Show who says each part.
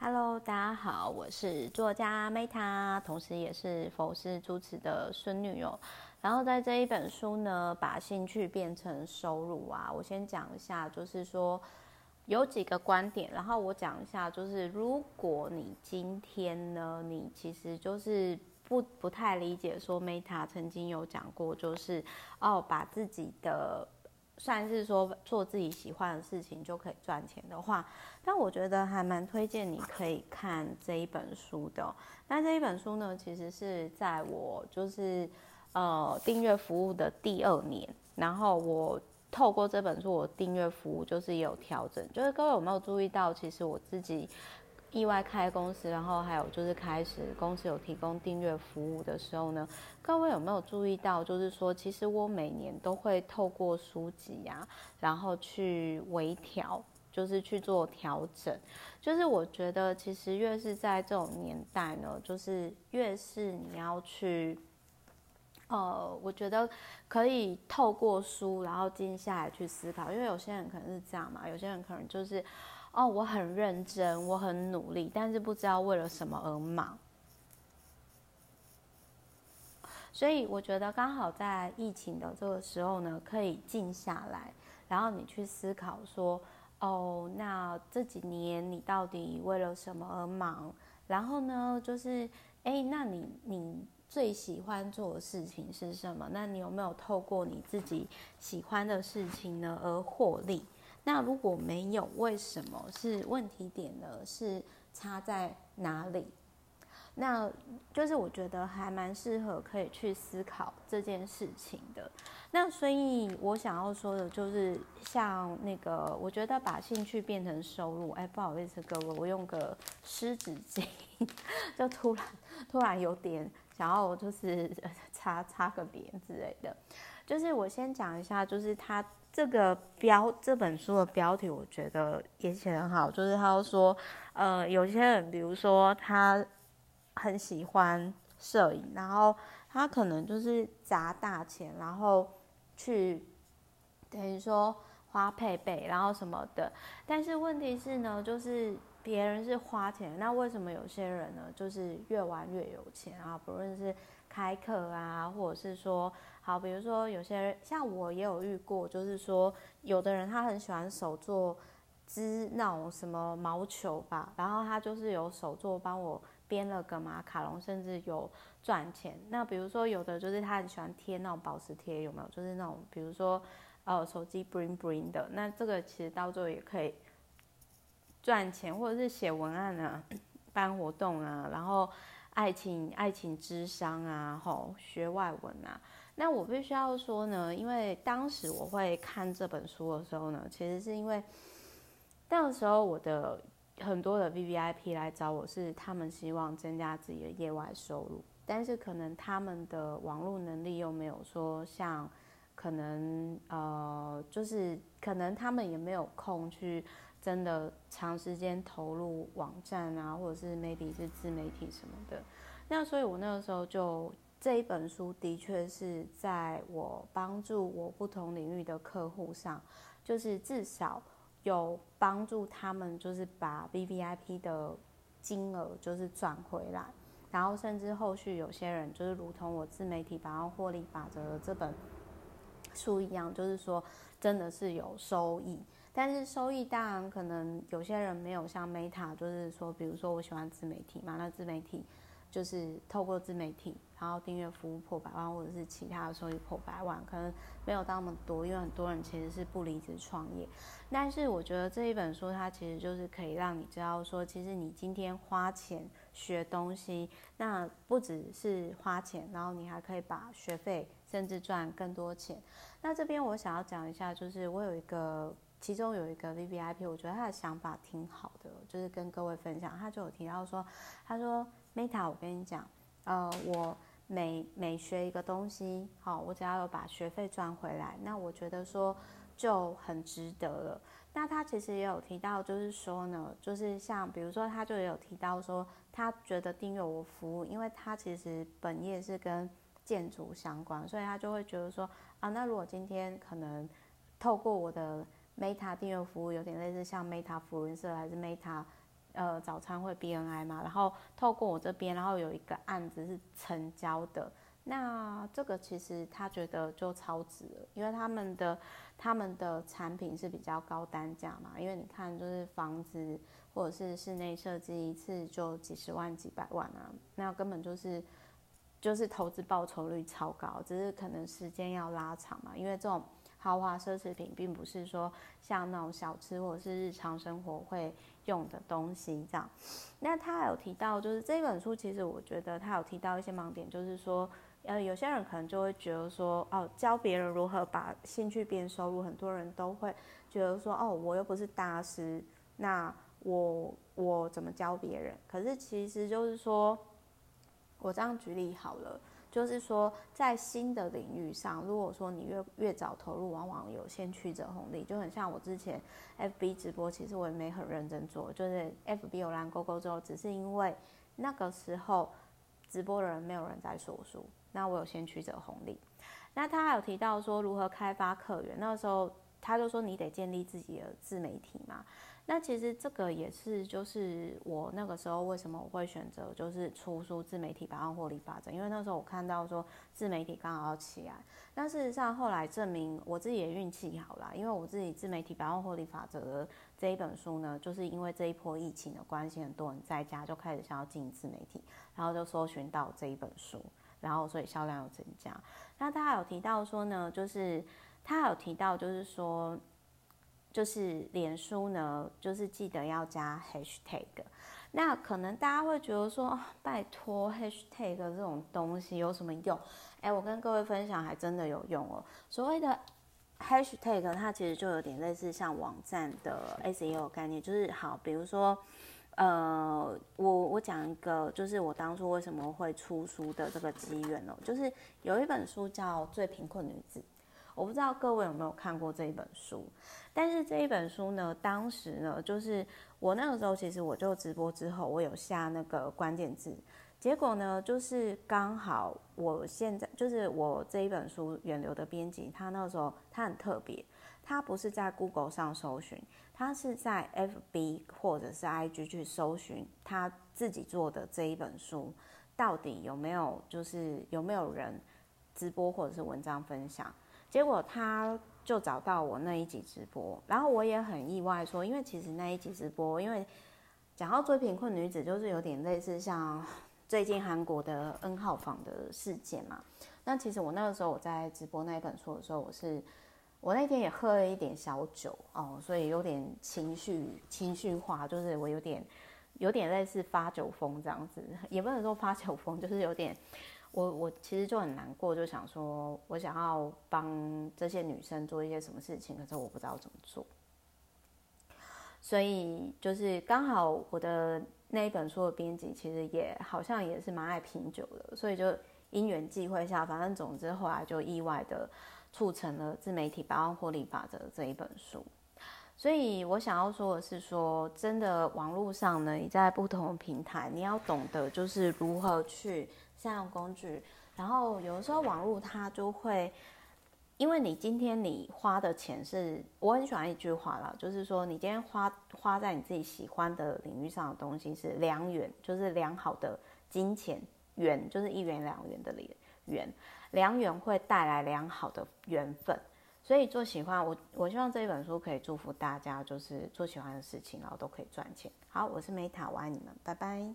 Speaker 1: Hello，大家好，我是作家 Meta，同时也是佛师主持的孙女哦。然后在这一本书呢，把兴趣变成收入啊，我先讲一下，就是说有几个观点，然后我讲一下，就是如果你今天呢，你其实就是不不太理解，说 Meta 曾经有讲过，就是哦，把自己的。算是说做自己喜欢的事情就可以赚钱的话，但我觉得还蛮推荐你可以看这一本书的。那这一本书呢，其实是在我就是呃订阅服务的第二年，然后我透过这本书，我订阅服务就是有调整。就是各位有没有注意到，其实我自己。意外开公司，然后还有就是开始公司有提供订阅服务的时候呢，各位有没有注意到？就是说，其实我每年都会透过书籍呀、啊，然后去微调，就是去做调整。就是我觉得，其实越是在这种年代呢，就是越是你要去，呃，我觉得可以透过书，然后静下来去思考。因为有些人可能是这样嘛，有些人可能就是。哦，我很认真，我很努力，但是不知道为了什么而忙。所以我觉得刚好在疫情的这个时候呢，可以静下来，然后你去思考说，哦，那这几年你到底为了什么而忙？然后呢，就是，哎，那你你最喜欢做的事情是什么？那你有没有透过你自己喜欢的事情呢而获利？那如果没有，为什么是问题点呢？是差在哪里？那就是我觉得还蛮适合可以去思考这件事情的。那所以我想要说的就是，像那个，我觉得把兴趣变成收入。哎，不好意思各位，我用个湿纸巾，就突然突然有点想要就是 擦擦个脸之类的。就是我先讲一下，就是他。这个标这本书的标题，我觉得也写很好。就是他说，呃，有些人，比如说他很喜欢摄影，然后他可能就是砸大钱，然后去等于说花配备，然后什么的。但是问题是呢，就是别人是花钱，那为什么有些人呢，就是越玩越有钱啊？不论是开课啊，或者是说。好，比如说有些人像我也有遇过，就是说有的人他很喜欢手作织那种什么毛球吧，然后他就是有手作帮我编了个马卡龙，甚至有赚钱。那比如说有的就是他很喜欢贴那种保时贴，有没有？就是那种比如说呃手机 bling bling 的，那这个其实到最后也可以赚钱，或者是写文案啊，办活动啊，然后爱情爱情咨商啊，吼学外文啊。那我必须要说呢，因为当时我会看这本书的时候呢，其实是因为那个时候我的很多的 VVIP 来找我是他们希望增加自己的业外收入，但是可能他们的网络能力又没有说像可能呃，就是可能他们也没有空去真的长时间投入网站啊，或者是 maybe 是自媒体什么的。那所以我那个时候就。这一本书的确是在我帮助我不同领域的客户上，就是至少有帮助他们，就是把 VVIP 的金额就是赚回来，然后甚至后续有些人就是如同我自媒体百万获利法则的这本书一样，就是说真的是有收益，但是收益当然可能有些人没有像 Meta，就是说比如说我喜欢自媒体嘛，那自媒体。就是透过自媒体，然后订阅服务破百万，或者是其他的收益破百万，可能没有那么多，因为很多人其实是不离职创业。但是我觉得这一本书，它其实就是可以让你知道说，其实你今天花钱学东西，那不只是花钱，然后你还可以把学费甚至赚更多钱。那这边我想要讲一下，就是我有一个，其中有一个 VVIP，我觉得他的想法挺好的，就是跟各位分享，他就有提到说，他说。Meta，我跟你讲，呃，我每每学一个东西，好，我只要有把学费赚回来，那我觉得说就很值得了。那他其实也有提到，就是说呢，就是像比如说，他就也有提到说，他觉得订阅我服务，因为他其实本业是跟建筑相关，所以他就会觉得说，啊，那如果今天可能透过我的 Meta 订阅服务，有点类似像 Meta 扶轮社还是 Meta。呃早餐会 BNI 嘛，然后透过我这边，然后有一个案子是成交的。那这个其实他觉得就超值了，因为他们的他们的产品是比较高单价嘛，因为你看就是房子或者是室内设计一次就几十万几百万啊，那根本就是就是投资报酬率超高，只是可能时间要拉长嘛，因为这种豪华奢侈品并不是说像那种小吃或者是日常生活会用的东西这样。那他有提到就是这本书，其实我觉得他有提到一些盲点，就是说。呃，有些人可能就会觉得说，哦，教别人如何把兴趣变收入，很多人都会觉得说，哦，我又不是大师，那我我怎么教别人？可是其实就是说，我这样举例好了，就是说，在新的领域上，如果说你越越早投入，往往有先驱者红利，就很像我之前 FB 直播，其实我也没很认真做，就是 FB 有蓝勾勾之后，只是因为那个时候直播的人没有人在说书。那我有先驱者红利，那他还有提到说如何开发客源，那个时候他就说你得建立自己的自媒体嘛。那其实这个也是就是我那个时候为什么我会选择就是出书自媒体百万获利法则，因为那时候我看到说自媒体刚好要起来。但事实上后来证明我自己也运气好啦，因为我自己自媒体百万获利法则的这一本书呢，就是因为这一波疫情的关系，很多人在家就开始想要经营自媒体，然后就搜寻到这一本书。然后，所以销量有增加。那大家有提到说呢，就是他有提到，就是说，就是脸书呢，就是记得要加 hashtag。那可能大家会觉得说，拜托，hashtag 这种东西有什么用？哎，我跟各位分享，还真的有用哦。所谓的 hashtag，它其实就有点类似像网站的 SEO 概念，就是好，比如说。呃，我我讲一个，就是我当初为什么会出书的这个机缘哦，就是有一本书叫《最贫困女子》，我不知道各位有没有看过这一本书，但是这一本书呢，当时呢，就是我那个时候其实我就直播之后，我有下那个关键字，结果呢，就是刚好我现在就是我这一本书远流的编辑，他那时候他很特别，他不是在 Google 上搜寻。他是在 FB 或者是 IG 去搜寻他自己做的这一本书，到底有没有就是有没有人直播或者是文章分享？结果他就找到我那一集直播，然后我也很意外说，因为其实那一集直播，因为讲到最贫困女子，就是有点类似像最近韩国的 N 号房的事件嘛。那其实我那个时候我在直播那一本书的时候，我是。我那天也喝了一点小酒哦，所以有点情绪情绪化，就是我有点有点类似发酒疯这样子，也不能说发酒疯，就是有点我我其实就很难过，就想说我想要帮这些女生做一些什么事情，可是我不知道怎么做，所以就是刚好我的那一本书的编辑其实也好像也是蛮爱品酒的，所以就因缘际会下，反正总之后来就意外的。促成了自媒体百万获利法则这一本书，所以我想要说的是说，真的，网络上呢，你在不同的平台，你要懂得就是如何去善用工具。然后有的时候网络它就会，因为你今天你花的钱是，我很喜欢一句话啦，就是说你今天花花在你自己喜欢的领域上的东西是良缘，就是良好的金钱缘，就是一元两元的缘。良缘会带来良好的缘分，所以做喜欢我，我希望这一本书可以祝福大家，就是做喜欢的事情，然后都可以赚钱。好，我是 Meta，我爱你们，拜拜。